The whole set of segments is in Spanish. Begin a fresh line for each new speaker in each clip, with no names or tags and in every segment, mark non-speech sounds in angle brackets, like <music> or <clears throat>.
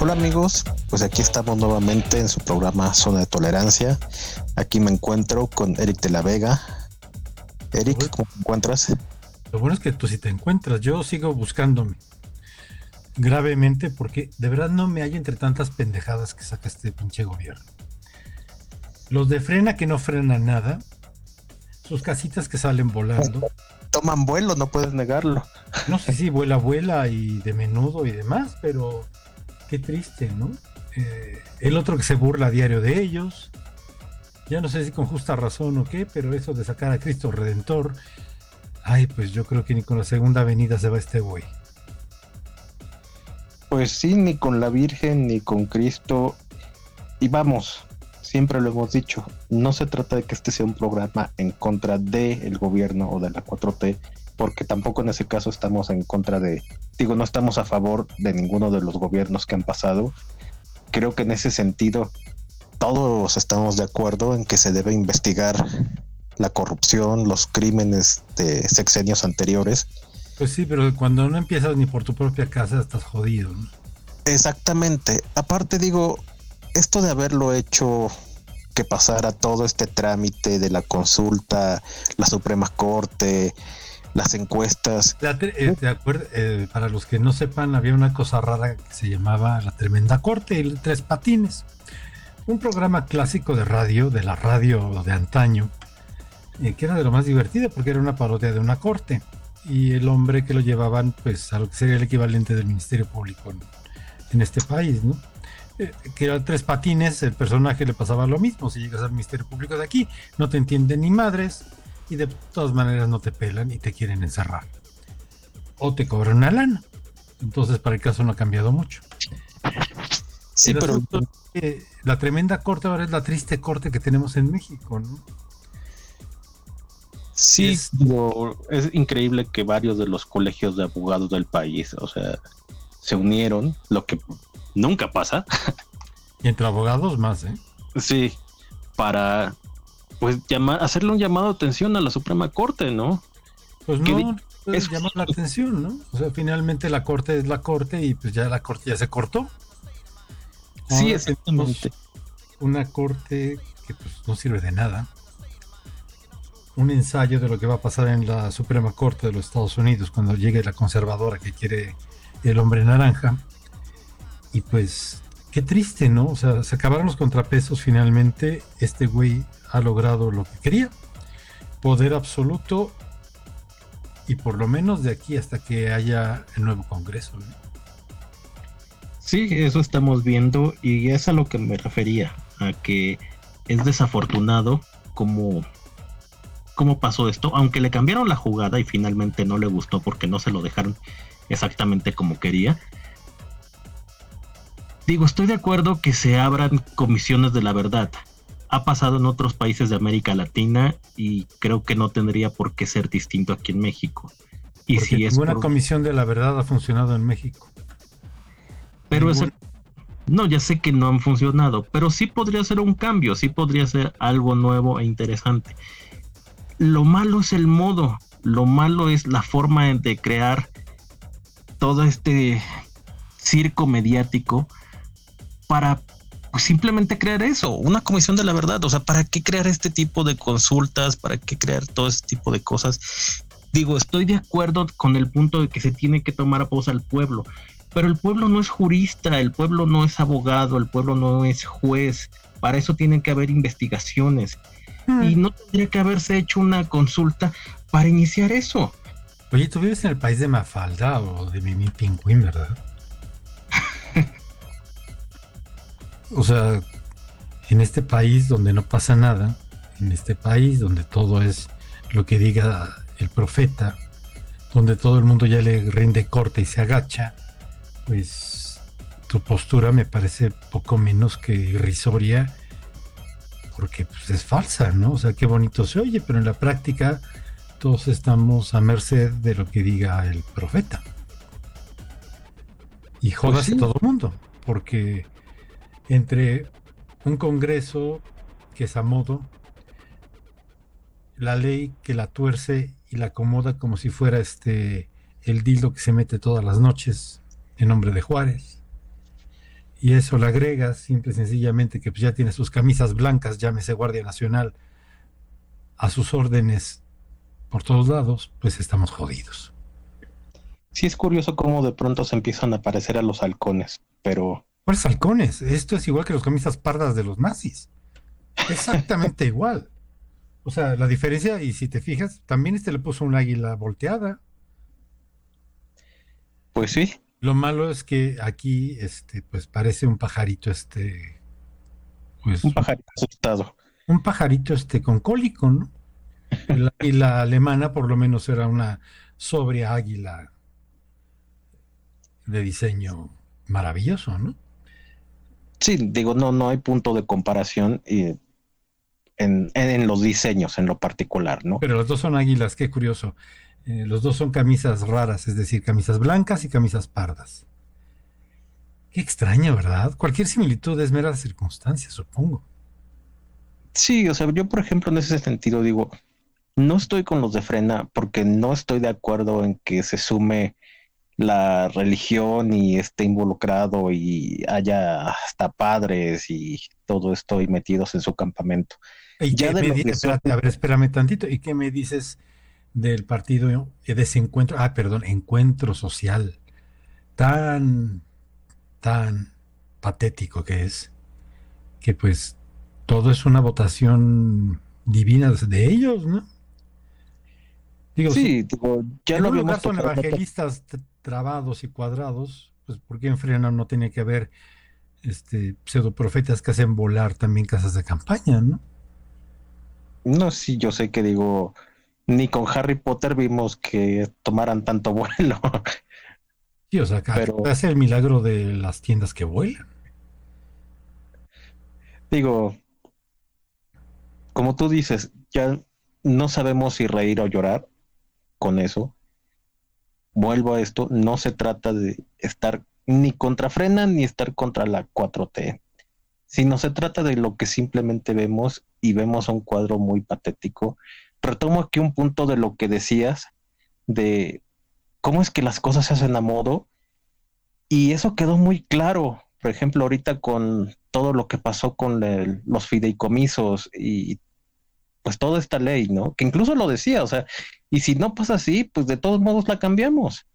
Hola amigos, pues aquí estamos nuevamente en su programa Zona de Tolerancia. Aquí me encuentro con Eric de la Vega. Eric, ¿cómo te encuentras?
Lo bueno es que tú sí te encuentras, yo sigo buscándome gravemente porque de verdad no me hay entre tantas pendejadas que saca este pinche gobierno. Los de frena que no frenan nada, sus casitas que salen volando.
Toman vuelo, no puedes negarlo.
No sé si vuela, vuela y de menudo y demás, pero qué triste, ¿no? Eh, el otro que se burla a diario de ellos, ya no sé si con justa razón o qué, pero eso de sacar a Cristo Redentor, ay, pues yo creo que ni con la segunda venida se va este güey.
Pues sí, ni con la Virgen, ni con Cristo. Y vamos, siempre lo hemos dicho, no se trata de que este sea un programa en contra del el gobierno o de la 4T, porque tampoco en ese caso estamos en contra de, digo, no estamos a favor de ninguno de los gobiernos que han pasado. Creo que en ese sentido todos estamos de acuerdo en que se debe investigar la corrupción, los crímenes de sexenios anteriores.
Pues sí, pero cuando no empiezas ni por tu propia casa estás jodido.
Exactamente. Aparte digo, esto de haberlo hecho que pasara todo este trámite de la consulta, la Suprema Corte, las encuestas.
Eh, eh, para los que no sepan, había una cosa rara que se llamaba La Tremenda Corte, el Tres Patines. Un programa clásico de radio, de la radio de antaño, eh, que era de lo más divertido porque era una parodia de una corte. Y el hombre que lo llevaban, pues, a lo que sería el equivalente del Ministerio Público en, este país, ¿no? que era tres patines, el personaje le pasaba lo mismo. Si llegas al Ministerio Público de aquí, no te entienden ni madres, y de todas maneras no te pelan y te quieren encerrar. O te cobran una lana. Entonces, para el caso no ha cambiado mucho. Sí, pero la tremenda corte ahora es la triste corte que tenemos en México, ¿no?
Sí, es, es increíble que varios de los colegios de abogados del país, o sea, se unieron, lo que nunca pasa.
Y entre abogados más, ¿eh?
Sí, para pues llamar, hacerle un llamado de atención a la Suprema Corte, ¿no?
Pues no, es llamar la atención, ¿no? O sea, finalmente la Corte es la Corte y pues ya la Corte ya se cortó.
Sí, exactamente.
Una Corte que pues no sirve de nada. Un ensayo de lo que va a pasar en la Suprema Corte de los Estados Unidos cuando llegue la conservadora que quiere el hombre naranja. Y pues qué triste, ¿no? O sea, se acabaron los contrapesos finalmente. Este güey ha logrado lo que quería. Poder absoluto y por lo menos de aquí hasta que haya el nuevo Congreso.
Sí, eso estamos viendo y es a lo que me refería, a que es desafortunado como cómo pasó esto, aunque le cambiaron la jugada y finalmente no le gustó porque no se lo dejaron exactamente como quería. Digo, estoy de acuerdo que se abran comisiones de la verdad, ha pasado en otros países de América Latina y creo que no tendría por qué ser distinto aquí en México.
Y si es comisión de la verdad ha funcionado en México.
Pero es no, ya sé que no han funcionado, pero sí podría ser un cambio, sí podría ser algo nuevo e interesante. Lo malo es el modo, lo malo es la forma de crear todo este circo mediático para pues simplemente crear eso, una comisión de la verdad. O sea, ¿para qué crear este tipo de consultas? ¿Para qué crear todo este tipo de cosas? Digo, estoy de acuerdo con el punto de que se tiene que tomar a voz al pueblo, pero el pueblo no es jurista, el pueblo no es abogado, el pueblo no es juez. Para eso tienen que haber investigaciones. Hmm. Y no tendría que haberse hecho una consulta para iniciar eso.
Oye, tú vives en el país de Mafalda o de Mimi Pingüín, ¿verdad? <laughs> o sea, en este país donde no pasa nada, en este país donde todo es lo que diga el profeta, donde todo el mundo ya le rinde corte y se agacha, pues tu postura me parece poco menos que irrisoria porque pues, es falsa, ¿no? O sea, qué bonito se oye, pero en la práctica todos estamos a merced de lo que diga el profeta. Y jodas pues a todo el mundo, porque entre un congreso que es a modo, la ley que la tuerce y la acomoda como si fuera este el dildo que se mete todas las noches en nombre de Juárez. Y eso le agrega simple y sencillamente que pues ya tiene sus camisas blancas, llámese Guardia Nacional, a sus órdenes por todos lados, pues estamos jodidos.
Sí es curioso cómo de pronto se empiezan a aparecer a los halcones, pero...
¿Cuáles halcones? Esto es igual que los camisas pardas de los nazis. Exactamente <laughs> igual. O sea, la diferencia, y si te fijas, también este le puso un águila volteada.
Pues sí.
Lo malo es que aquí, este, pues parece un pajarito, este.
Pues, un pajarito asustado.
Un pajarito, este, con cólico, ¿no? <laughs> Y la, alemana, por lo menos, era una sobria águila de diseño maravilloso, ¿no?
Sí, digo, no, no hay punto de comparación y en, en, los diseños en lo particular, ¿no?
Pero los dos son águilas, qué curioso. Eh, los dos son camisas raras, es decir, camisas blancas y camisas pardas. Qué extraño, ¿verdad? Cualquier similitud es mera circunstancia, supongo.
Sí, o sea, yo por ejemplo en ese sentido digo, no estoy con los de frena porque no estoy de acuerdo en que se sume la religión y esté involucrado y haya hasta padres y todo esto metidos en su campamento.
¿Y ya de a ver, espérame tantito. ¿Y qué me dices del partido de ese encuentro? Ah, perdón, encuentro social. Tan, tan patético que es. Que pues todo es una votación divina de ellos, ¿no?
Digo, sí,
ya lo vimos. evangelistas trabados y cuadrados, pues porque en Frena no tiene que haber este pseudoprofetas que hacen volar también casas de campaña, ¿no?
No, sí, yo sé que digo, ni con Harry Potter vimos que tomaran tanto <laughs> vuelo.
Sí, o sea, Pero, hace el milagro de las tiendas que vuelan.
Digo, como tú dices, ya no sabemos si reír o llorar con eso. Vuelvo a esto, no se trata de estar ni contra Frena ni estar contra la 4T, sino se trata de lo que simplemente vemos y vemos un cuadro muy patético. Retomo aquí un punto de lo que decías, de cómo es que las cosas se hacen a modo, y eso quedó muy claro, por ejemplo, ahorita con todo lo que pasó con los fideicomisos y pues toda esta ley, ¿no? Que incluso lo decía, o sea, y si no pasa así, pues de todos modos la cambiamos.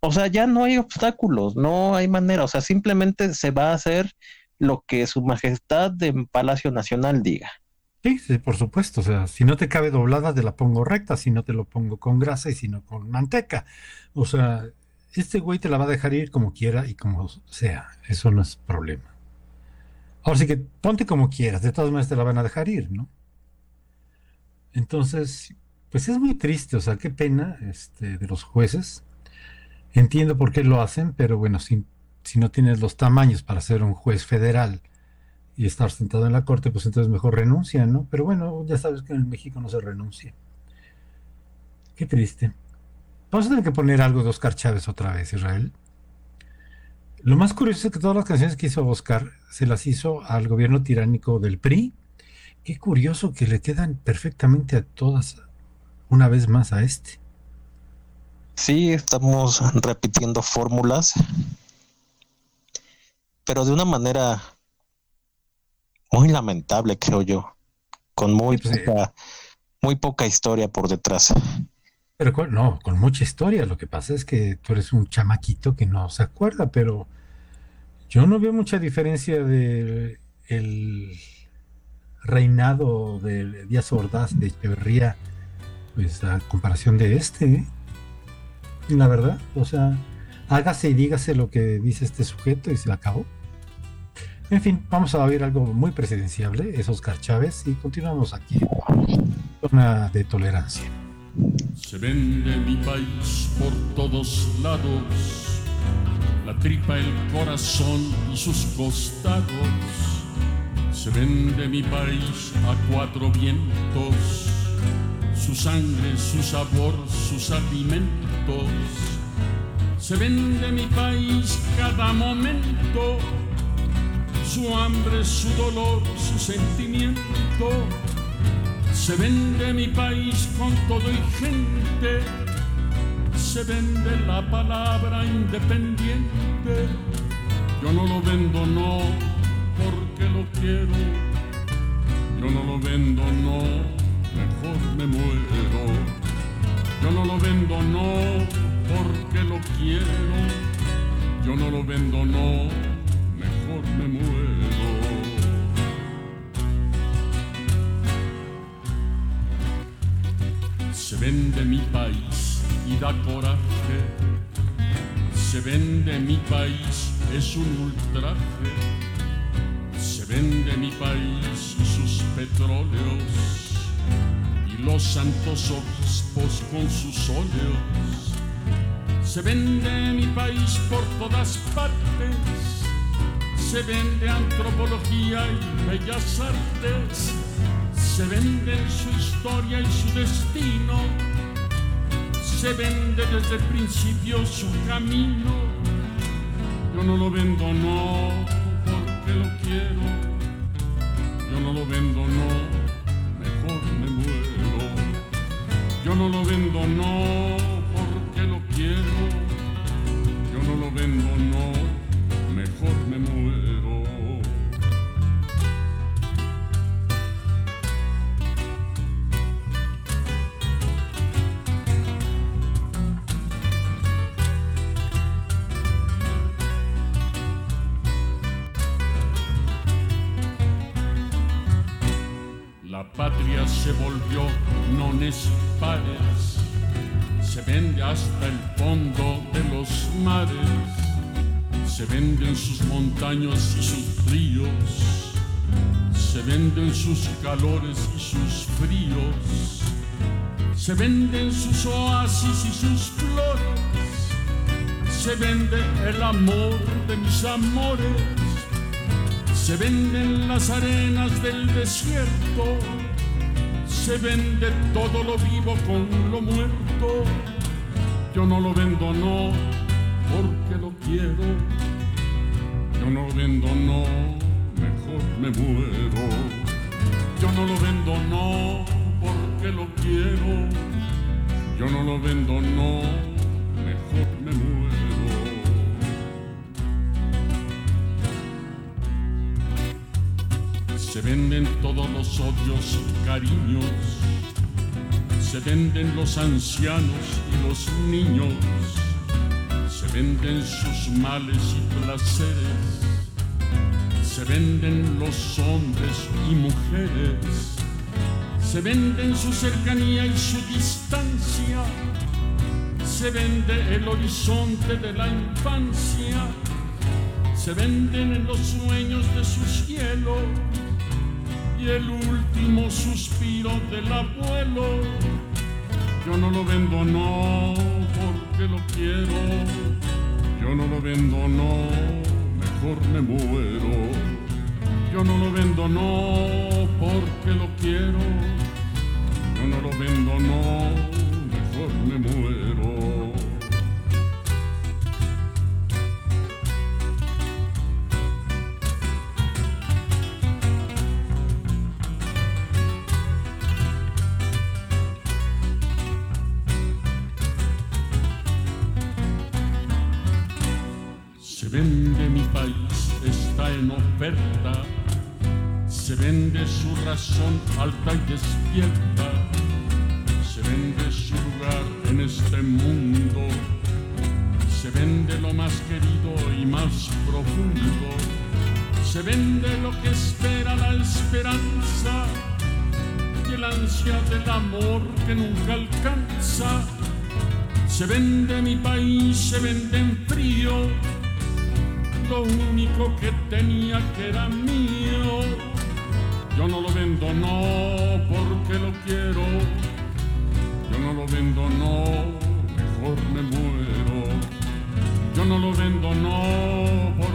O sea, ya no hay obstáculos, no hay manera, o sea, simplemente se va a hacer lo que su majestad de Palacio Nacional diga.
Sí, sí, por supuesto, o sea, si no te cabe doblada, te la pongo recta, si no te lo pongo con grasa y si no con manteca. O sea, este güey te la va a dejar ir como quiera y como sea, eso no es problema. Ahora sí que ponte como quieras, de todas maneras te la van a dejar ir, ¿no? Entonces, pues es muy triste, o sea, qué pena este, de los jueces. Entiendo por qué lo hacen, pero bueno, si, si no tienes los tamaños para ser un juez federal y estar sentado en la corte, pues entonces mejor renuncia, ¿no? Pero bueno, ya sabes que en México no se renuncia. Qué triste. Vamos a tener que poner algo de Oscar Chávez otra vez, Israel. Lo más curioso es que todas las canciones que hizo Oscar se las hizo al gobierno tiránico del PRI Qué curioso que le quedan perfectamente a todas una vez más a este.
Sí, estamos repitiendo fórmulas, pero de una manera muy lamentable, creo yo, con muy, pues, poca, muy poca historia por detrás.
Pero no, con mucha historia. Lo que pasa es que tú eres un chamaquito que no se acuerda, pero yo no veo mucha diferencia de el reinado de Díaz Ordaz de Echeverría, pues a comparación de este, ¿eh? la verdad, o sea, hágase y dígase lo que dice este sujeto y se acabó. En fin, vamos a ver algo muy presidenciable, es Oscar Chávez, y continuamos aquí. Zona de tolerancia.
Se vende mi país por todos lados, la tripa, el corazón y sus costados Se vende mi país a cuatro vientos, su sangre, su sabor, sus alimentos. Se vende mi país cada momento, su hambre, su dolor, su sentimiento. Se vende mi país con todo y gente, se vende la palabra independiente. Yo no lo vendo, no, porque lo quiero. Yo no lo vendo, no, mejor me muero. Yo no lo vendo, no, porque lo quiero. Yo no lo vendo, no, mejor me muero. Vende mi país y da coraje. Se vende mi país, es un ultraje. Se vende mi país y sus petróleos y los santos obispos con sus óleos. Se vende mi país por todas partes. Se vende antropología y bellas artes. Se vende su historia y su destino. Se vende desde el principio su camino. Yo no lo vendo, no, porque lo quiero. Yo no lo vendo, no, mejor me muero. Yo no lo vendo, no, porque lo quiero. Yo no lo vendo, no, patria se volvió non es pares, se vende hasta el fondo de los mares, se venden sus montañas y sus ríos, se venden sus calores y sus fríos, se venden sus oasis y sus flores, se vende el amor de mis amores. Se venden las arenas del desierto, se vende todo lo vivo con lo muerto. Yo no lo vendo, no, porque lo quiero. Yo no lo vendo, no, mejor me muero. Yo no lo vendo, no, porque lo quiero. Yo no lo vendo, no, venden todos los odios y cariños, se venden los ancianos y los niños, se venden sus males y placeres, se venden los hombres y mujeres, se venden su cercanía y su distancia, se vende el horizonte de la infancia, se venden los sueños de su cielo y el último suspiro del abuelo. Yo no lo vendo, no, porque lo quiero. Yo no lo vendo, no, mejor me muero. Yo no lo vendo, no, porque lo quiero. Yo no lo vendo, no, mejor me muero. País, está en oferta. Se vende su razón alta y despierta. Se vende su lugar en este mundo. Se vende lo más querido y más profundo. Se vende lo que espera la esperanza y el ansia del amor que nunca alcanza. Se vende mi país, se vende en frío lo único que tenía que era mío. Yo no lo vendo, no, porque lo quiero. Yo no lo vendo, no, mejor me muero. Yo no lo vendo, no, porque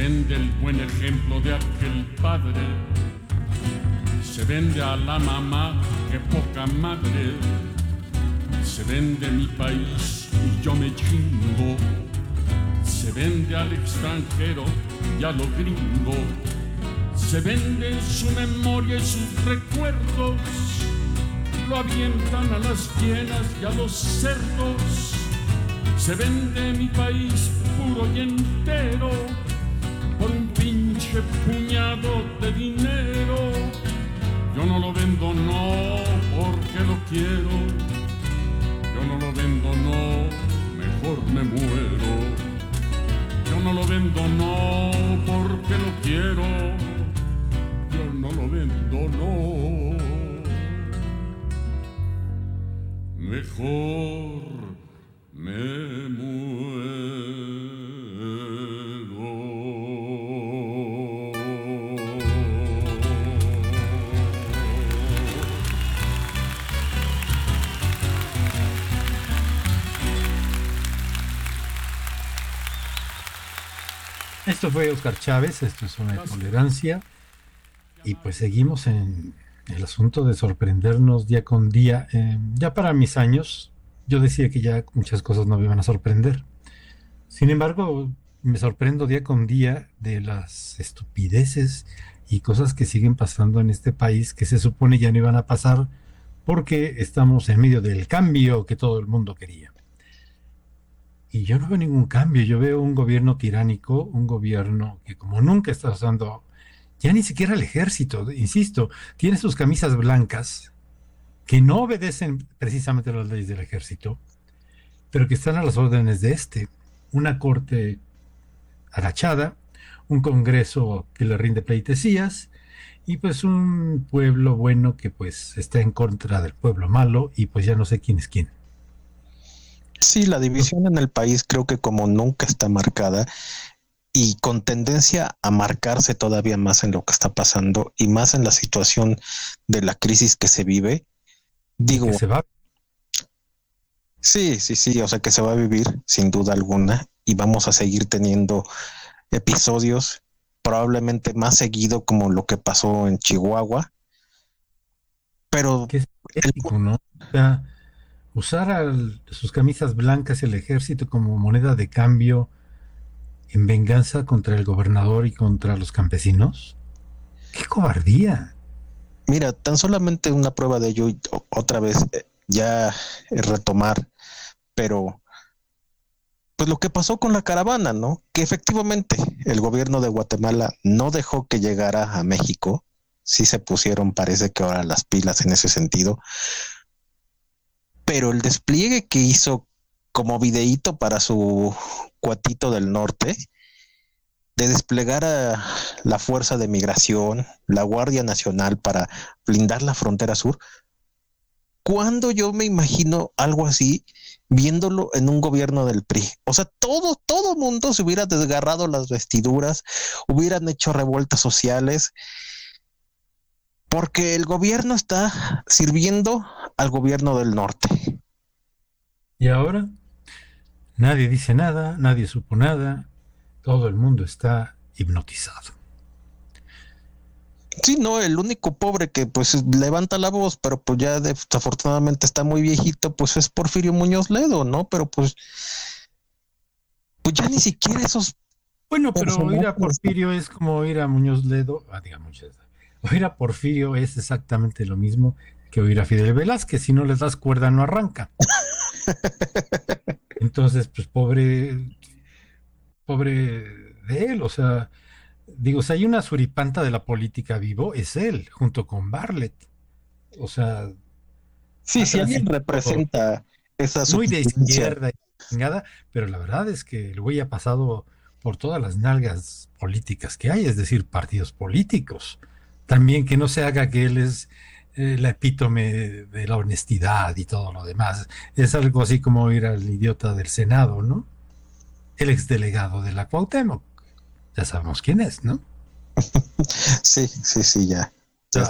vende el buen ejemplo de aquel padre. Se vende a la mamá, que poca madre. Se vende mi país y yo me chingo. Se vende al extranjero y a lo gringo. Se vende su memoria y sus recuerdos. Lo avientan a las hienas y a los cerdos. Se vende mi país puro y entero pinche puñado de dinero. Yo no lo vendo, no, porque lo quiero. Yo no lo vendo, no, mejor me muero. Yo no lo vendo, no, porque lo quiero. Yo no lo vendo, no. Mejor me
Esto fue Oscar Chávez, esto es una tolerancia. Y pues seguimos en el asunto de sorprendernos día con día. Eh, ya para mis años, yo decía que ya muchas cosas no me iban a sorprender. Sin embargo, me sorprendo día con día de las estupideces y cosas que siguen pasando en este país que se supone ya no iban a pasar porque estamos en medio del cambio que todo el mundo quería. Y yo no veo ningún cambio, yo veo un gobierno tiránico, un gobierno que como nunca está usando, ya ni siquiera el ejército, insisto, tiene sus camisas blancas que no obedecen precisamente las leyes del ejército, pero que están a las órdenes de este. Una corte agachada, un congreso que le rinde pleitesías y pues un pueblo bueno que pues está en contra del pueblo malo y pues ya no sé quién es quién.
Sí, la división en el país creo que como nunca está marcada y con tendencia a marcarse todavía más en lo que está pasando y más en la situación de la crisis que se vive. Digo,
se va.
Sí, sí, sí, o sea que se va a vivir sin duda alguna y vamos a seguir teniendo episodios probablemente más seguido como lo que pasó en Chihuahua. Pero
es ¿no? Usar sus camisas blancas y el ejército como moneda de cambio en venganza contra el gobernador y contra los campesinos? ¡Qué cobardía!
Mira, tan solamente una prueba de ello, otra vez, eh, ya retomar, pero pues lo que pasó con la caravana, ¿no? Que efectivamente el gobierno de Guatemala no dejó que llegara a México, sí se pusieron, parece que ahora las pilas en ese sentido, pero el despliegue que hizo como videíto para su cuatito del norte, de desplegar a la Fuerza de Migración, la Guardia Nacional para blindar la frontera sur, cuando yo me imagino algo así viéndolo en un gobierno del PRI. O sea, todo, todo mundo se hubiera desgarrado las vestiduras, hubieran hecho revueltas sociales, porque el gobierno está sirviendo al gobierno del norte.
¿Y ahora? Nadie dice nada, nadie supo nada, todo el mundo está hipnotizado.
Sí, no, el único pobre que pues levanta la voz, pero pues ya desafortunadamente está muy viejito, pues es Porfirio Muñoz Ledo, ¿no? Pero pues, pues ya ni siquiera esos...
Bueno, pero oír a Porfirio es como oír a Muñoz Ledo, ah, digamos, Oír a Porfirio es exactamente lo mismo que oír a Fidel Velázquez. Si no les das cuerda, no arranca. <laughs> Entonces, pues pobre, pobre de él. O sea, digo, si hay una suripanta de la política vivo, es él, junto con Barlett. O sea.
Sí, si alguien representa esa
Muy de izquierda y nada, pero la verdad es que el güey ha pasado por todas las nalgas políticas que hay, es decir, partidos políticos también que no se haga que él es la epítome de, la honestidad y todo lo demás. Es algo así como ir al idiota del Senado, ¿no? El exdelegado de la Cuauhtémoc. Ya sabemos quién es, ¿no?
sí, sí, sí, ya.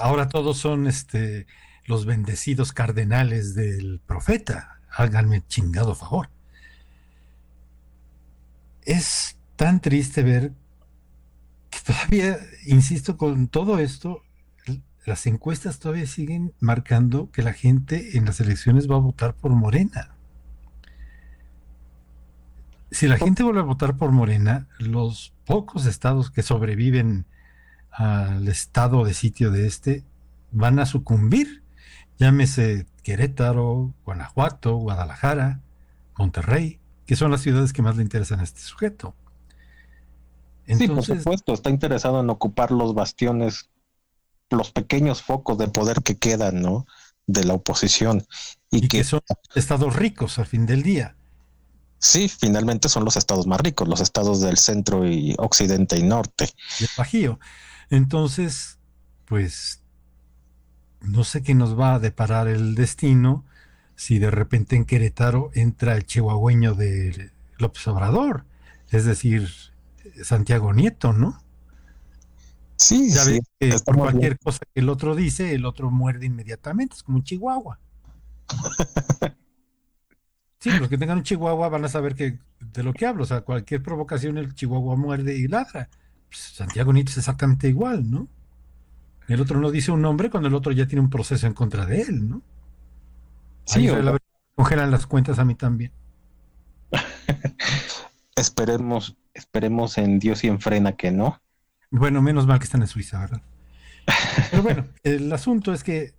ahora todos son este los bendecidos cardenales del profeta. Háganme chingado favor. Es tan triste ver todavía, insisto, con todo esto, las encuestas todavía siguen marcando que la gente en las elecciones va a votar por Morena. Si la gente vuelve a votar por Morena, los pocos estados que sobreviven al estado de sitio de este van a sucumbir. Llámese Querétaro, Guanajuato, Guadalajara, Monterrey, que son las ciudades que más le interesan a este sujeto.
sí, por supuesto, está interesado en ocupar los bastiones, los pequeños focos de poder que quedan, ¿no? De la oposición.
Y, que, son estados ricos al fin del día.
Sí, finalmente son los estados más ricos, los estados del centro y occidente y norte.
Y el Bajío. Entonces, pues, no sé qué nos va a deparar el destino si de repente en Querétaro entra el chihuahueño de López Obrador, es decir, Santiago Nieto, ¿no?
Sí,
ya sí, que por cualquier cosa que el otro dice, el otro muerde inmediatamente, es como un chihuahua. <laughs> sí, los que tengan un chihuahua van a saber que de lo que hablo, o sea, cualquier provocación el chihuahua muerde y ladra. Pues, Santiago Nieto es exactamente igual, ¿no? El otro no dice un nombre cuando el otro ya tiene un proceso en contra de él, ¿no? Sí, congelan las cuentas a mí también. <laughs>
esperemos, esperemos en Dios y en frena que no.
Bueno, menos mal que están en Suiza, ¿verdad? Pero bueno, <laughs> el asunto es que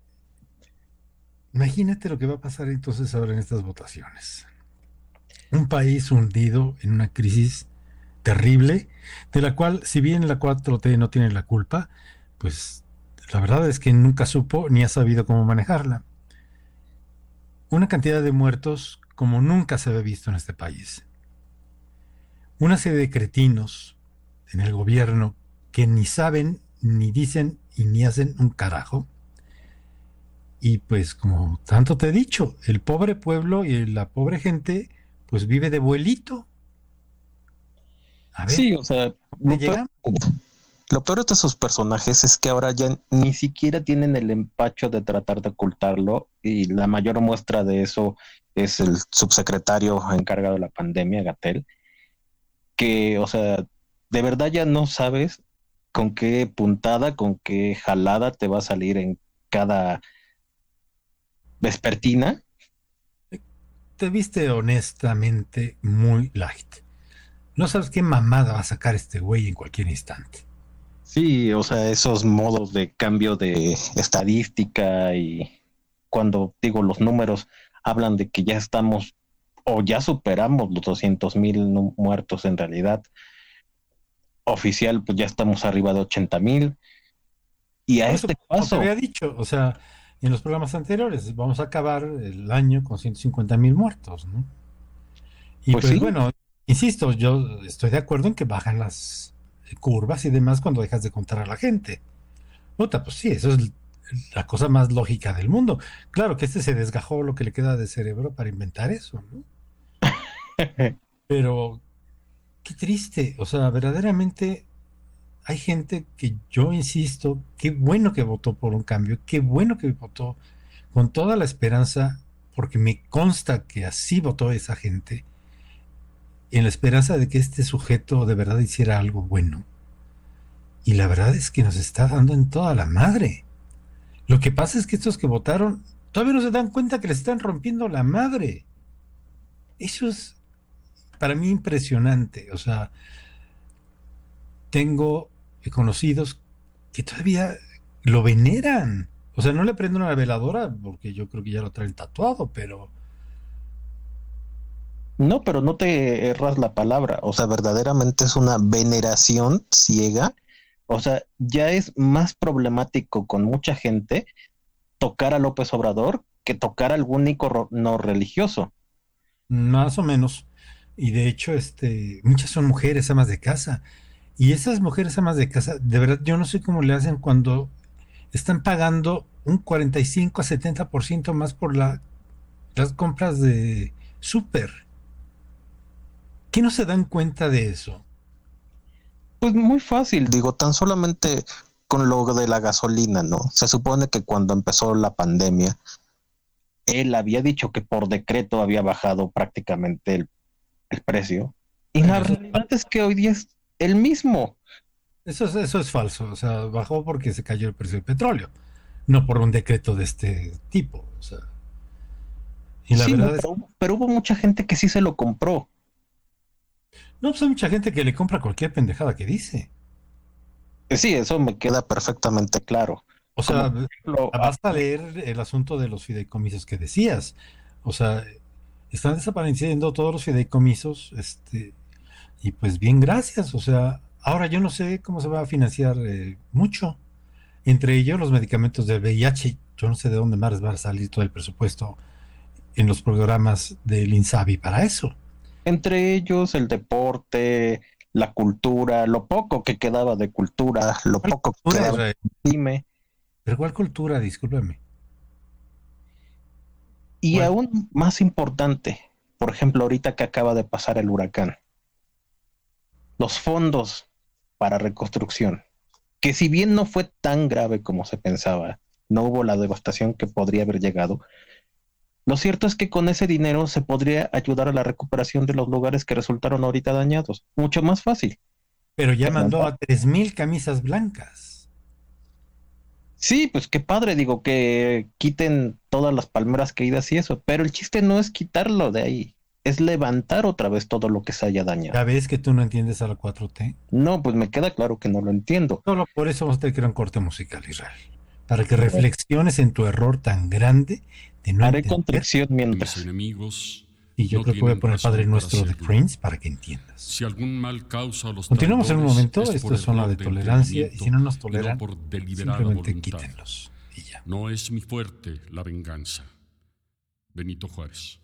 imagínate lo que va a pasar entonces ahora en estas votaciones. Un país hundido en una crisis terrible, de la cual, si bien la 4T no tiene la culpa, pues la verdad es que nunca supo ni ha sabido cómo manejarla una cantidad de muertos como nunca se había visto en este país. Una serie de cretinos en el gobierno que ni saben, ni dicen y ni hacen un carajo. Y pues como tanto te he dicho, el pobre pueblo y la pobre gente pues vive de vuelito.
A ver, sí, o sea, lo peor de esos personajes es que ahora ya ni siquiera tienen el empacho de tratar de ocultarlo y la mayor muestra de eso es el subsecretario encargado de la pandemia, Gatel, que, o sea, de verdad ya no sabes con qué puntada, con qué jalada te va a salir en cada vespertina.
Te viste honestamente muy light. No sabes qué mamada va a sacar este güey en cualquier instante.
Sí, o sea, esos modos de cambio de estadística y cuando digo los números hablan de que ya estamos o ya superamos los 200 mil muertos en realidad. Oficial, pues ya estamos arriba de 80 mil. Y a este paso.
Como había dicho, o sea, en los programas anteriores, vamos a acabar el año con 150 mil muertos, ¿no? Y pues, pues bueno, insisto, yo estoy de acuerdo en que bajan las curvas y demás cuando dejas de contar a la gente. Puta, pues sí, eso es la cosa más lógica del mundo. Claro que este se desgajó lo que le queda de cerebro para inventar eso, ¿no? <laughs> Pero qué triste, o sea, verdaderamente hay gente que yo insisto, qué bueno que votó por un cambio, qué bueno que votó con toda la esperanza, porque me consta que así votó esa gente, en la esperanza de que este sujeto de verdad hiciera algo bueno. Y la verdad es que nos está dando en toda la madre. Lo que pasa es que estos que votaron todavía no se dan cuenta que les están rompiendo la madre. Eso es para mí impresionante. O sea, tengo conocidos que todavía lo veneran. O sea, no le prenden una veladora porque yo creo que ya lo traen tatuado, pero
no, pero no te erras la palabra. O sea, verdaderamente es una veneración ciega. O sea, ya es más problemático con mucha gente tocar a López Obrador que tocar a algún icono no religioso.
Más o menos. Y de hecho, este, muchas son mujeres amas de casa. Y esas mujeres amas de casa, de verdad, yo no sé cómo le hacen cuando están pagando un 45 a 70% más por la, las compras de súper. ¿Qué no se dan cuenta de eso?
Pues muy fácil, digo, tan solamente con lo de la gasolina, ¿no? Se supone que cuando empezó la pandemia, él había dicho que por decreto había bajado prácticamente el, precio. Y la realidad es que hoy día es el mismo.
Eso es, eso es falso. O sea, bajó porque se cayó el precio del petróleo, no por un decreto de este tipo. O sea,
y la verdad pero, es... pero, hubo mucha gente que sí se lo compró.
No, pues hay mucha gente que le compra cualquier pendejada que dice.
Sí, eso me queda perfectamente claro.
O sea, basta leer el asunto de los fideicomisos que decías. O sea, están desapareciendo todos los fideicomisos, este, y pues bien, gracias. O sea, ahora yo no sé cómo se va a financiar eh, mucho. Entre ellos los medicamentos del VIH. Yo no sé de dónde más va a salir todo el presupuesto en los programas del INSABI para eso.
Entre ellos el deporte, la cultura, lo poco que quedaba de cultura, lo poco que quedaba
Dime. ¿Pero cuál cultura? Discúlpeme.
Y aún más importante, por ejemplo, ahorita que acaba de pasar el huracán, los fondos para reconstrucción, que si bien no fue tan grave como se pensaba, no hubo la devastación que podría haber llegado, lo cierto es que con ese dinero se podría ayudar a la recuperación de los lugares que resultaron ahorita dañados. Mucho más fácil.
Pero ya mandó a 3.000 camisas blancas.
Sí, pues qué padre, digo, que quiten todas las palmeras caídas y eso. Pero el chiste no es quitarlo de ahí, es levantar otra vez todo lo que se haya dañado.
¿Ya ves que tú no entiendes a la 4T?
No, pues me queda claro que no lo entiendo.
Solo por eso vamos a tener que un corte musical, Israel. Para que reflexiones en tu error tan grande
Haré contrición mientras.
enemigos
y yo creo que voy a poner Padre Nuestro de Prince para que entiendas.
Si algún mal causa los
Continuamos en un momento, esto es zona de tolerancia, y si no nos toleran, por simplemente quítenlos. Y ya.
No es mi fuerte la venganza. Benito Juárez.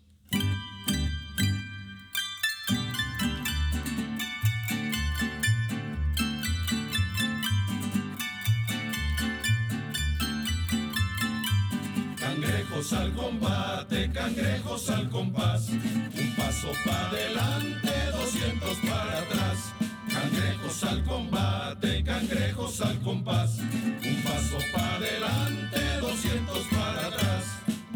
Cangrejos al combate, cangrejos al compás. Un paso para adelante, doscientos para atrás. Cangrejos al combate, cangrejos al compás. Un paso para adelante, doscientos para atrás.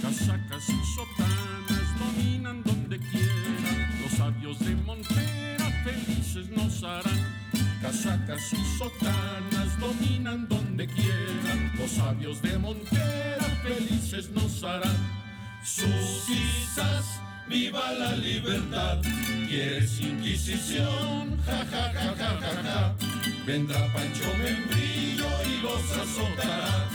Casacas y sotanas dominan donde quieran. Los sabios de Montera felices nos harán. Casacas y sotanas dominan donde quieran. Los sabios de Montera felices nos harán.
Sus isas, viva la libertad. ¿Quieres inquisición? Ja, ja, ja, ja, ja, ja. Vendrá Pancho Membrillo y los azotará.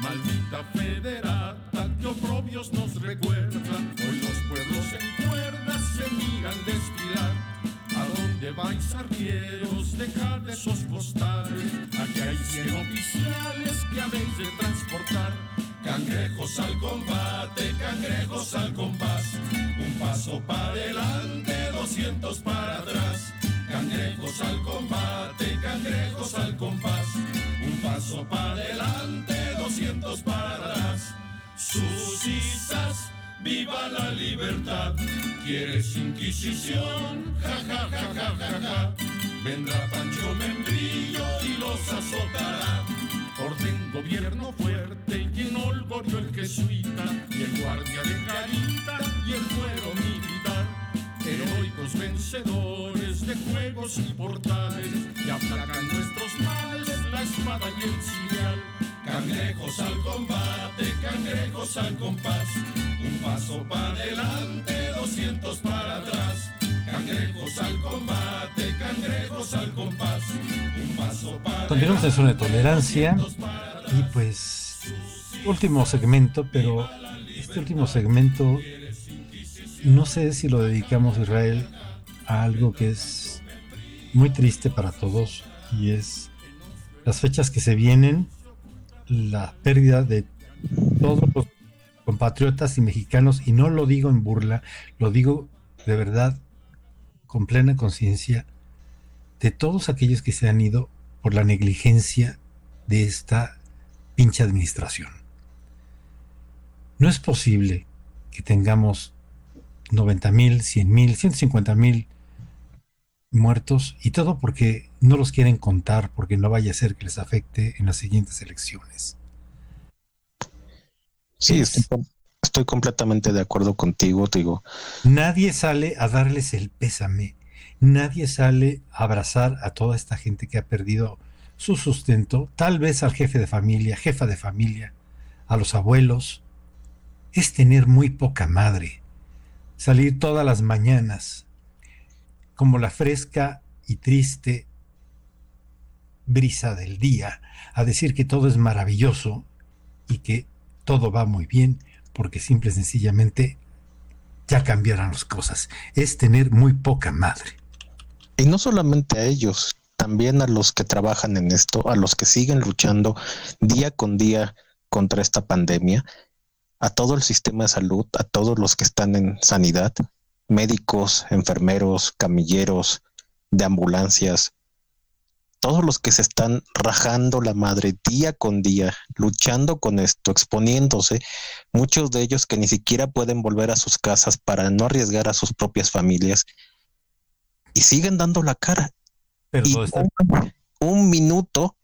Maldita federata que oprobios nos recuerda. Hoy los pueblos en cuerdas se miran desfilar ¿A dónde vais, arrieros? Dejad de esos postales. Aquí hay cien oficiales que habéis de transportar.
Cangrejos al combate, cangrejos al compás. Un paso para adelante, doscientos para atrás. Cangrejos al combate, cangrejos al compás. Un paso para adelante, doscientos para atrás. Sus isas viva la libertad. ¿Quieres inquisición? Ja, ja, ja, ja, ja, ja. Vendrá Pancho Membrillo y los azotará.
Orden, gobierno fuerte y en olgorio el jesuita y el guardia de carita y el fuero militar. Heroicos vencedores de juegos y portales y aplacan nuestros males la espada y el cirial
Cangrejos al combate, cangrejos al compás. Un paso para adelante, doscientos para atrás. Cangrejos al combate, cangrejos al compás. Un paso para
Continuamos en zona de tolerancia. Y pues, último segmento, pero este último segmento, no sé si lo dedicamos a Israel a algo que es muy triste para todos y es las fechas que se vienen la pérdida de todos los compatriotas y mexicanos, y no lo digo en burla, lo digo de verdad con plena conciencia, de todos aquellos que se han ido por la negligencia de esta pinche administración. No es posible que tengamos 90 mil, 100 mil, 150 mil muertos y todo porque no los quieren contar porque no vaya a ser que les afecte en las siguientes elecciones.
Sí, estoy, completamente de acuerdo contigo, digo.
Nadie sale a darles el pésame, nadie sale a abrazar a toda esta gente que ha perdido su sustento, tal vez al jefe de familia, jefa de familia, a los abuelos, es tener muy poca madre. Salir todas las mañanas como la fresca y triste brisa del día a decir que todo es maravilloso y que todo va muy bien porque simple y sencillamente ya cambiaron las cosas. Es tener muy poca madre.
Y no solamente a ellos, también a los que trabajan en esto, a los que siguen luchando día con día contra esta pandemia, a todo el sistema de salud, a todos los que están en sanidad, médicos, enfermeros, camilleros, de ambulancias, todos los que se están rajando la madre día con día, luchando con esto, exponiéndose, muchos de ellos que ni siquiera pueden volver a sus casas para no arriesgar a sus propias familias, y siguen dando la cara.
Pero
y
todo está-
un, un minuto,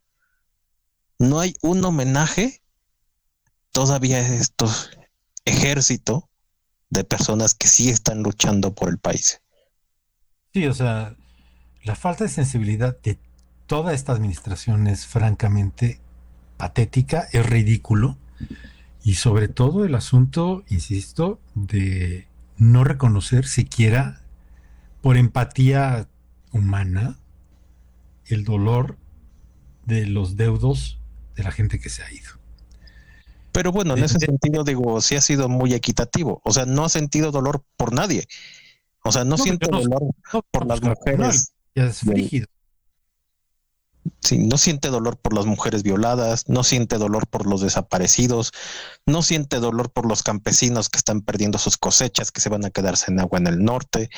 no hay un homenaje, todavía esto ejército de personas que sí están luchando por el país.
Sí, o sea, la falta de sensibilidad de toda esta administración es francamente patética, es ridículo. Y sobre todo el asunto, insisto, de no reconocer siquiera por empatía humana el dolor de los deudos de la gente que se ha ido.
Pero bueno, en ese sentido digo, sí ha sido muy equitativo. O sea, no ha sentido dolor por nadie. O sea, no,
no-
dolor
No,
por las
pues,
mujeres.
Ya es frígido.
No siente dolor por las mujeres violadas, no siente dolor por los desaparecidos, no siente dolor por los campesinos que están perdiendo sus cosechas, que se van a quedarse en agua en el norte.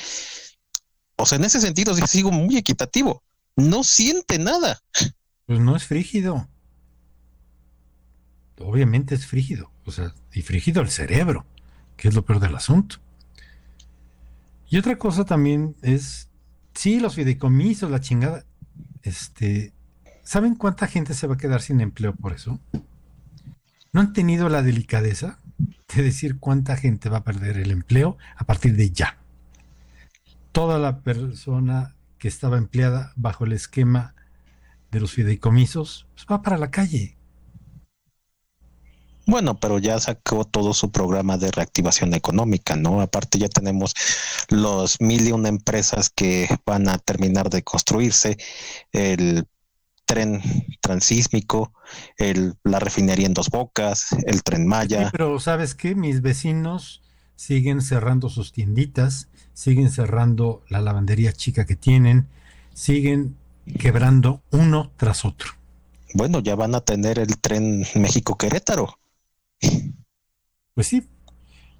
O sea, en ese sentido sí sigo muy equitativo. No siente nada.
Pues no es frígido. Obviamente es frígido. O sea, y frígido el cerebro, que es lo peor del asunto. Y otra cosa también es, sí, los fideicomisos, la chingada. Este, ¿saben cuánta gente se va a quedar sin empleo por eso? ¿No han tenido la delicadeza de decir cuánta gente va a perder el empleo a partir de ya? Toda la persona que estaba empleada bajo el esquema de los fideicomisos, pues va para la calle.
Bueno, pero ya sacó todo su programa de reactivación económica, ¿no? Aparte ya tenemos los mil y una empresas que van a terminar de construirse, el tren transísmico, el, la refinería en Dos Bocas, el tren
Sí,
Maya.
pero ¿sabes qué? Mis vecinos siguen cerrando sus tienditas, siguen cerrando la lavandería chica que tienen, siguen quebrando uno tras otro.
Bueno, ya van a tener el tren México-Querétaro.
Pues sí,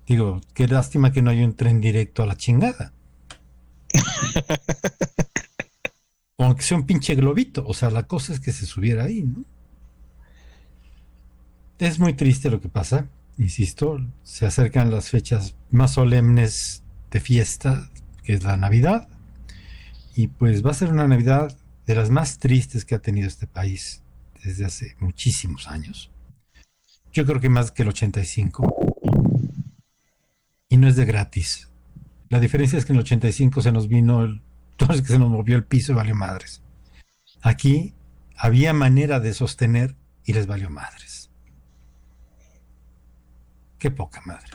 digo, qué lástima que no hay un tren directo a la chingada. <laughs> Aunque sea un pinche globito, o sea, la cosa es que se subiera ahí, ¿no? Es muy triste lo que pasa, insisto, se acercan las fechas más solemnes de fiesta, que es la Navidad, y pues va a ser una Navidad de las más tristes que ha tenido este país desde hace muchísimos años. Yo creo que más que el 85. Y no es de gratis. La diferencia es que en el 85 se nos vino el, entonces que se nos movió el piso y valió madres. Aquí había manera de sostener y les valió madres. Qué poca madre.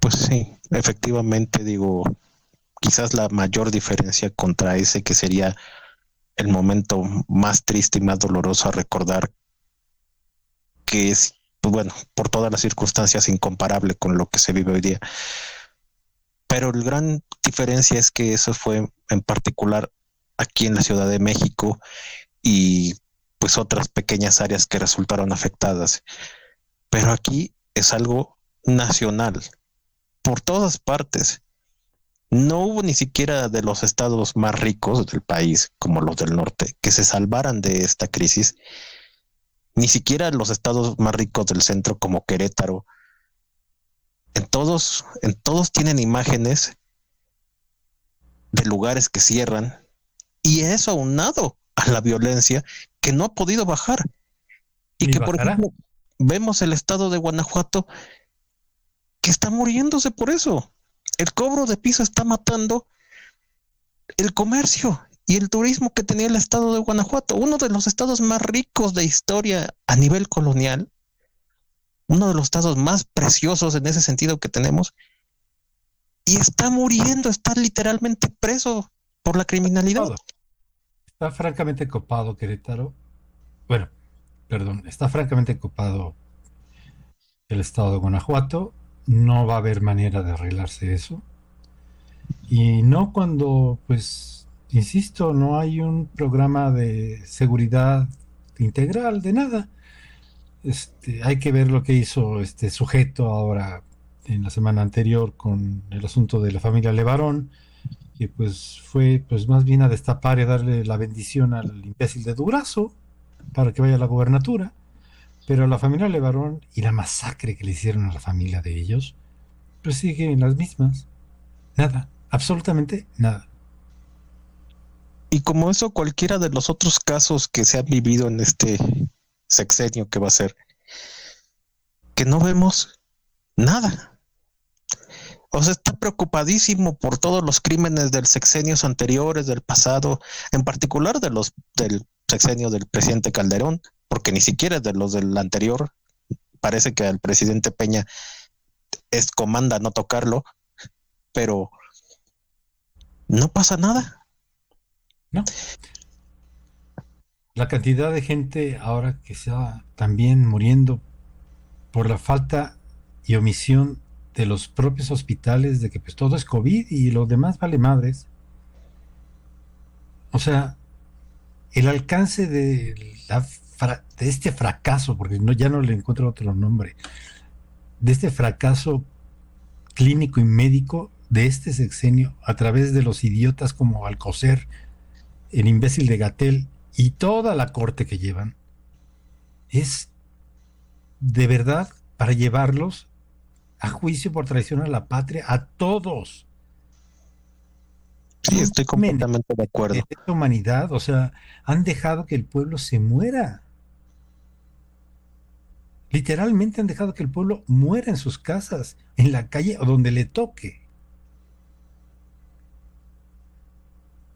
Pues sí, efectivamente digo, quizás la mayor diferencia contra ese que sería el momento más triste y más doloroso a recordar, que es, pues bueno, por todas las circunstancias incomparable con lo que se vive hoy día. Pero la gran diferencia es que eso fue en particular aquí en la Ciudad de México y pues otras pequeñas áreas que resultaron afectadas. Pero aquí es algo nacional, por todas partes. No hubo ni siquiera de los estados más ricos del país, como los del norte, que se salvaran de esta crisis. Ni siquiera los estados más ricos del centro, como Querétaro. En todos, en todos tienen imágenes de lugares que cierran. Y eso aunado a la violencia que no ha podido bajar. Y que, por ejemplo, vemos el estado de Guanajuato que está muriéndose por eso. El cobro de piso está matando el comercio y el turismo que tenía el estado de Guanajuato, uno de los estados más ricos de historia a nivel colonial, uno de los estados más preciosos en ese sentido que tenemos, y está muriendo, está literalmente preso por la criminalidad.
Está francamente copado Querétaro. Bueno, perdón, está francamente copado el estado de Guanajuato. No va a haber manera de arreglarse eso. Y no cuando, pues, insisto, no hay un programa de seguridad integral, de nada. Este, hay que ver lo que hizo este sujeto ahora en la semana anterior con el asunto de la familia Levarón, que pues fue pues más bien a destapar y a darle la bendición al imbécil de Durazo para que vaya a la gobernatura. Pero la familia Levarón y la masacre que le hicieron a la familia de ellos, pues siguen las mismas. Nada, absolutamente nada.
Y como eso, cualquiera de los otros casos que se han vivido en este sexenio que va a ser, que no vemos nada. O sea, está preocupadísimo por todos los crímenes del sexenios anteriores, del pasado, en particular de los del sexenio del presidente Calderón, porque ni siquiera de los del anterior. Parece que al presidente Peña es comanda no tocarlo, pero no pasa nada.
No. La cantidad de gente ahora que está también muriendo por la falta y omisión de los propios hospitales de que pues todo es COVID y lo demás vale madres. O sea, el alcance de, de este fracaso, porque ya no le encuentro otro nombre, de este fracaso clínico y médico de este sexenio a través de los idiotas como Alcocer, el imbécil de Gatel y toda la corte que llevan, es de verdad para llevarlos a juicio por traición a la patria, a todos.
Sí, estoy completamente de acuerdo. De
esta humanidad, o sea, han dejado que el pueblo se muera. Literalmente han dejado que el pueblo muera en sus casas, en la calle o donde le toque.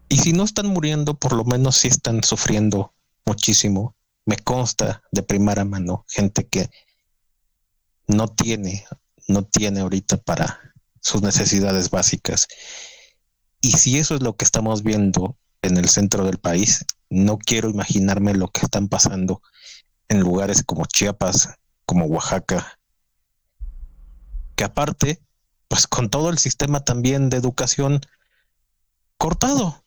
Y si no están muriendo, por lo menos sí están sufriendo muchísimo. Me consta de primera mano gente que no tiene no tiene ahorita para sus necesidades básicas. Y si eso es lo que estamos viendo en el centro del país, no quiero imaginarme lo que están pasando en lugares como Chiapas, como Oaxaca, que aparte, pues con todo el sistema también de educación cortado,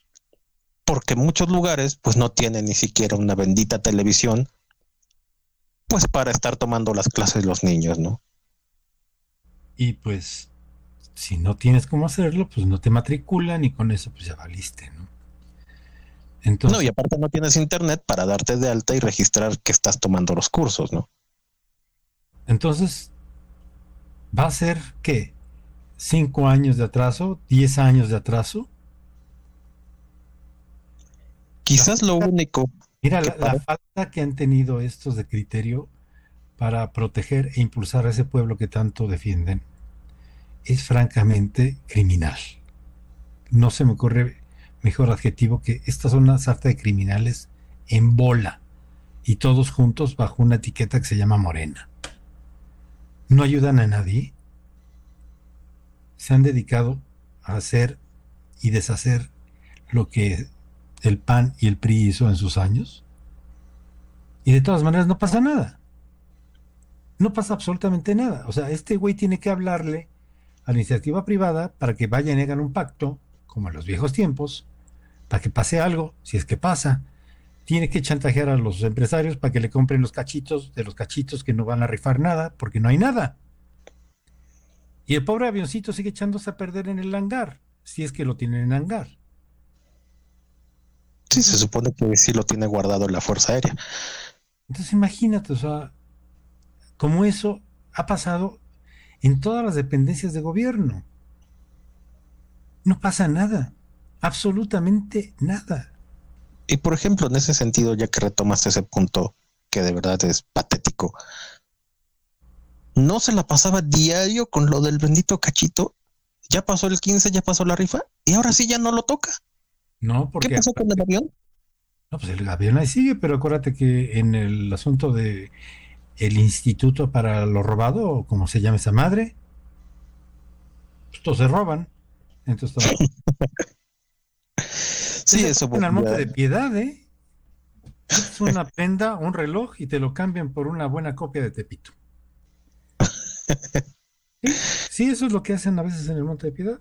porque muchos lugares pues no tienen ni siquiera una bendita televisión, pues para estar tomando las clases los niños, ¿no?
Y pues, si no tienes cómo hacerlo, pues no te matriculan y con eso pues ya valiste, ¿no?
Entonces, no, y aparte no tienes internet para darte de alta y registrar que estás tomando los cursos, ¿no?
Entonces, ¿va a ser qué? ¿Cinco años de atraso? ¿Diez años de atraso?
Quizás lo único.
Mira, la, falta que han tenido estos de criterio para proteger e impulsar a ese pueblo que tanto defienden es francamente criminal. No se me ocurre mejor adjetivo que estas son una sarta de criminales en bola y todos juntos bajo una etiqueta que se llama morena. No ayudan a nadie. Se han dedicado a hacer y deshacer lo que el PAN y el PRI hizo en sus años. Y de todas maneras no pasa nada. No pasa absolutamente nada. O sea, este güey tiene que hablarle a la iniciativa privada para que vayan y hagan un pacto, como en los viejos tiempos, para que pase algo, si es que pasa. Tiene que chantajear a los empresarios para que le compren los cachitos de los cachitos que no van a rifar nada, porque no hay nada. Y el pobre avioncito sigue echándose a perder en el hangar, si es que lo tienen en hangar.
Sí, se supone que sí lo tiene guardado en la Fuerza Aérea.
Entonces imagínate, o sea, como eso ha pasado en todas las dependencias de gobierno. No pasa nada, absolutamente nada.
Y por ejemplo, en ese sentido, ya que retomas ese punto que de verdad es patético, no se la pasaba diario con lo del bendito cachito. Ya pasó el 15, ya pasó la rifa y ahora sí ya no lo toca.
No, porque
¿Qué pasó con el avión?
No, pues el avión ahí sigue, pero acuérdate que en el asunto de el Instituto para lo Robado, o como se llama esa madre, pues todos se roban. Entonces, <laughs>
sí, eso
en el monte de piedad, ¿eh? Es una prenda, un reloj y te lo cambian por una buena copia de Tepito. <laughs> Sí, sí, eso es lo que hacen a veces en el monte de piedad.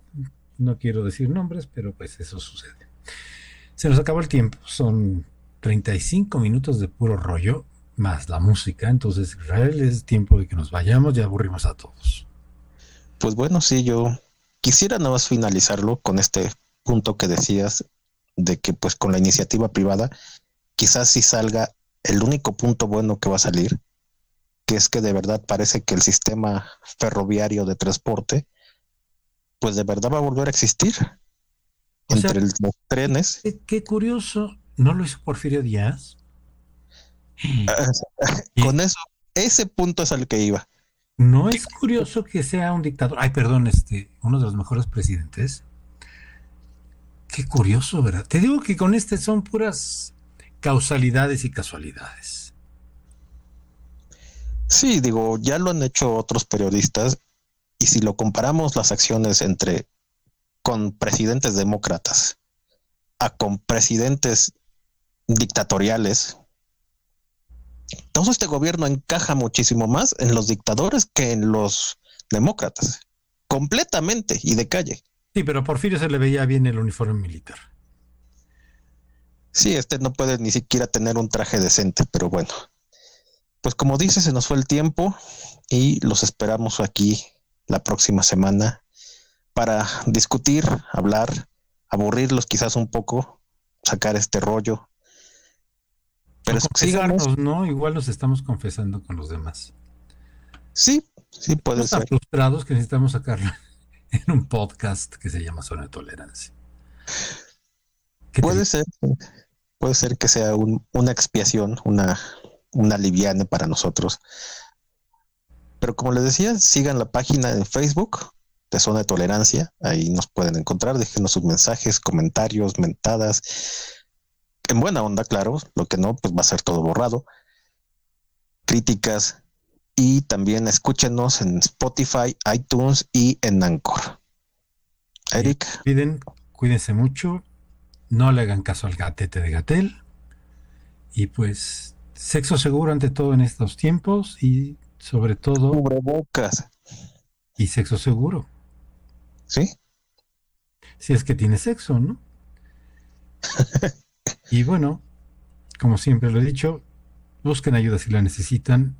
No quiero decir nombres, pero pues eso sucede. Se nos acabó el tiempo. Son 35 minutos de puro rollo más la música. Entonces, Israel, es tiempo de que nos vayamos. Ya aburrimos a todos.
Pues bueno, sí, yo quisiera nada más finalizarlo con este punto que decías de que pues con la iniciativa privada quizás sí salga el único punto bueno que va a salir, que es que de verdad parece que el sistema ferroviario de transporte pues de verdad va a volver a existir.
O
Entre los trenes.
Qué, qué curioso. ¿No lo hizo Porfirio Díaz? <clears throat>
Con eso, ese punto es al que iba.
¿No es curioso que sea un dictador? Ay, perdón, este, uno de los mejores presidentes. Qué curioso, ¿verdad? Te digo que con este son puras causalidades y casualidades.
Sí, digo, ya lo han hecho otros periodistas y si lo comparamos las acciones entre con presidentes demócratas a con presidentes dictatoriales, todo este gobierno encaja muchísimo más en los dictadores que en los demócratas, completamente y de calle.
Sí, pero a Porfirio se le veía bien el uniforme militar.
Sí, este no puede ni siquiera tener un traje decente, pero bueno. Pues como dice, se nos fue el tiempo y los esperamos aquí la próxima semana para discutir, hablar, aburrirlos quizás un poco, sacar este rollo. Pero
confesarnos, ¿no? Igual nos estamos confesando con los demás.
Sí, sí puede
Estamos
ser.
frustrados que necesitamos sacarlo <laughs> en un podcast que se llama Zona de Tolerancia. ¿Qué te
Puede ser. Puede ser que sea un- una expiación, una, una liviana para nosotros. Pero como les decía, sigan la página en Facebook de Zona de Tolerancia. Ahí nos pueden encontrar. Déjenos sus mensajes, comentarios, mentadas. En buena onda, claro. Lo que no, pues va a ser todo borrado. Críticas. Y también escúchenos en Spotify, iTunes y en Anchor. Eric,
Cuiden, cuídense mucho, no le hagan caso al gatete de Gatel y pues sexo seguro ante todo en estos tiempos y sobre todo
cubrebocas.
y sexo seguro,
¿Sí?
si es que tiene sexo, ¿no? <laughs> y bueno, como siempre lo he dicho, busquen ayuda si la necesitan,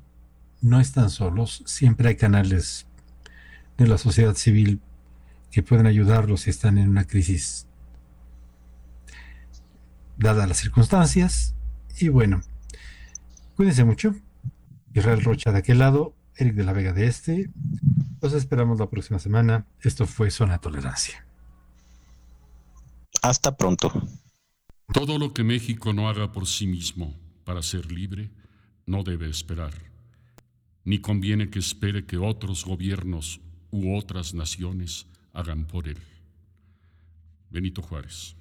no están solos, siempre hay canales de la sociedad civil que pueden ayudarlos si están en una crisis dadas las circunstancias. Y bueno, cuídense mucho. Israel Rocha de aquel lado, Eric de la Vega de este. Los esperamos la próxima semana. Esto fue Zona Tolerancia.
Hasta pronto.
Todo lo que México no haga por sí mismo para ser libre no debe esperar, ni conviene que espere que otros gobiernos u otras naciones hagan por él. Benito Juárez.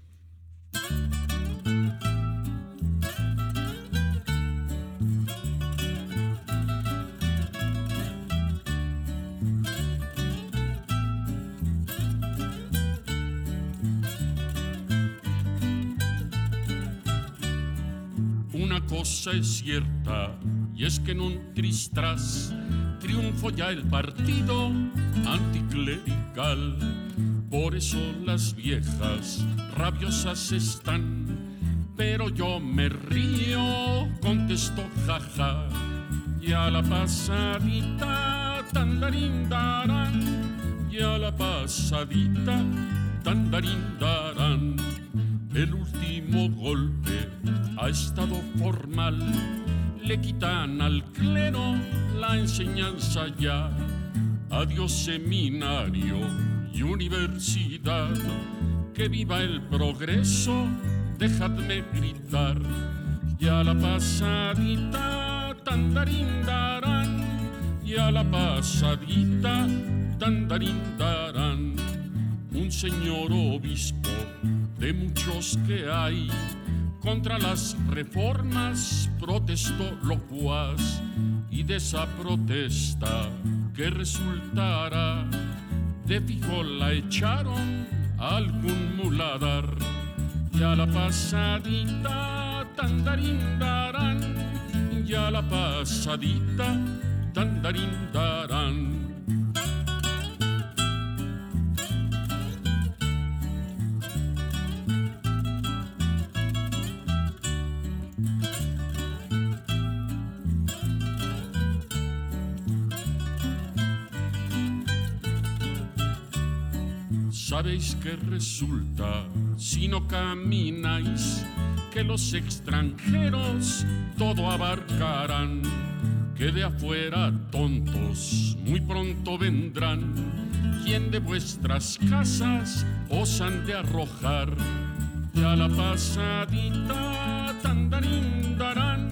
Cosa es cierta, y es que en un tristras triunfo ya el partido anticlerical. Por eso las viejas rabiosas están, pero yo me río, contesto jaja, y a la pasadita tandarindarán, y a la pasadita tandarindarán. El último golpe ha estado formal. Le quitan al clero la enseñanza ya. Adiós seminario y universidad. Que viva el progreso, dejadme gritar. Y a la pasadita tandarindarán. Y a la pasadita tandarindarán. Un señor obispo de muchos que hay. Contra las reformas protestó locuaz y de esa protesta que resultará de fijo la echaron a algún muladar y a la pasadita tandarindarán y a la pasadita tandarindarán Sabéis que resulta, si no camináis, que los extranjeros todo abarcarán, que de afuera tontos muy pronto vendrán, quien de vuestras casas os han de arrojar, y a la pasadita tandarindarán,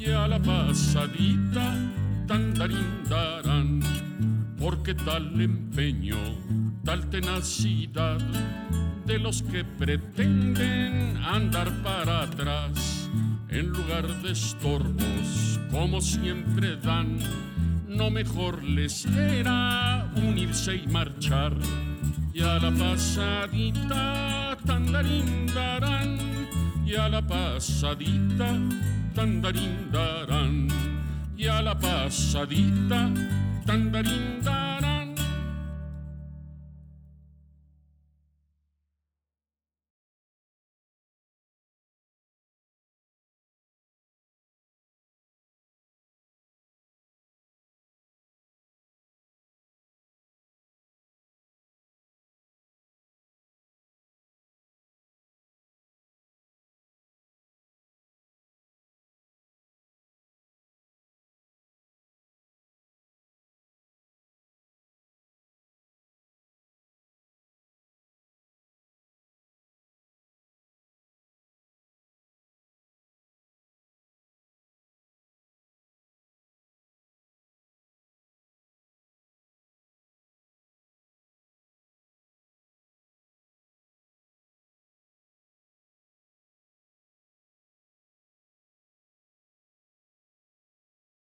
y a la pasadita tandarindarán, porque tal empeño tal tenacidad de los que pretenden andar para atrás en lugar de estorbos como siempre dan no mejor les era unirse y marchar. Y a la pasadita tandarindarán y a la pasadita tandarindarán y a la pasadita tandarindarán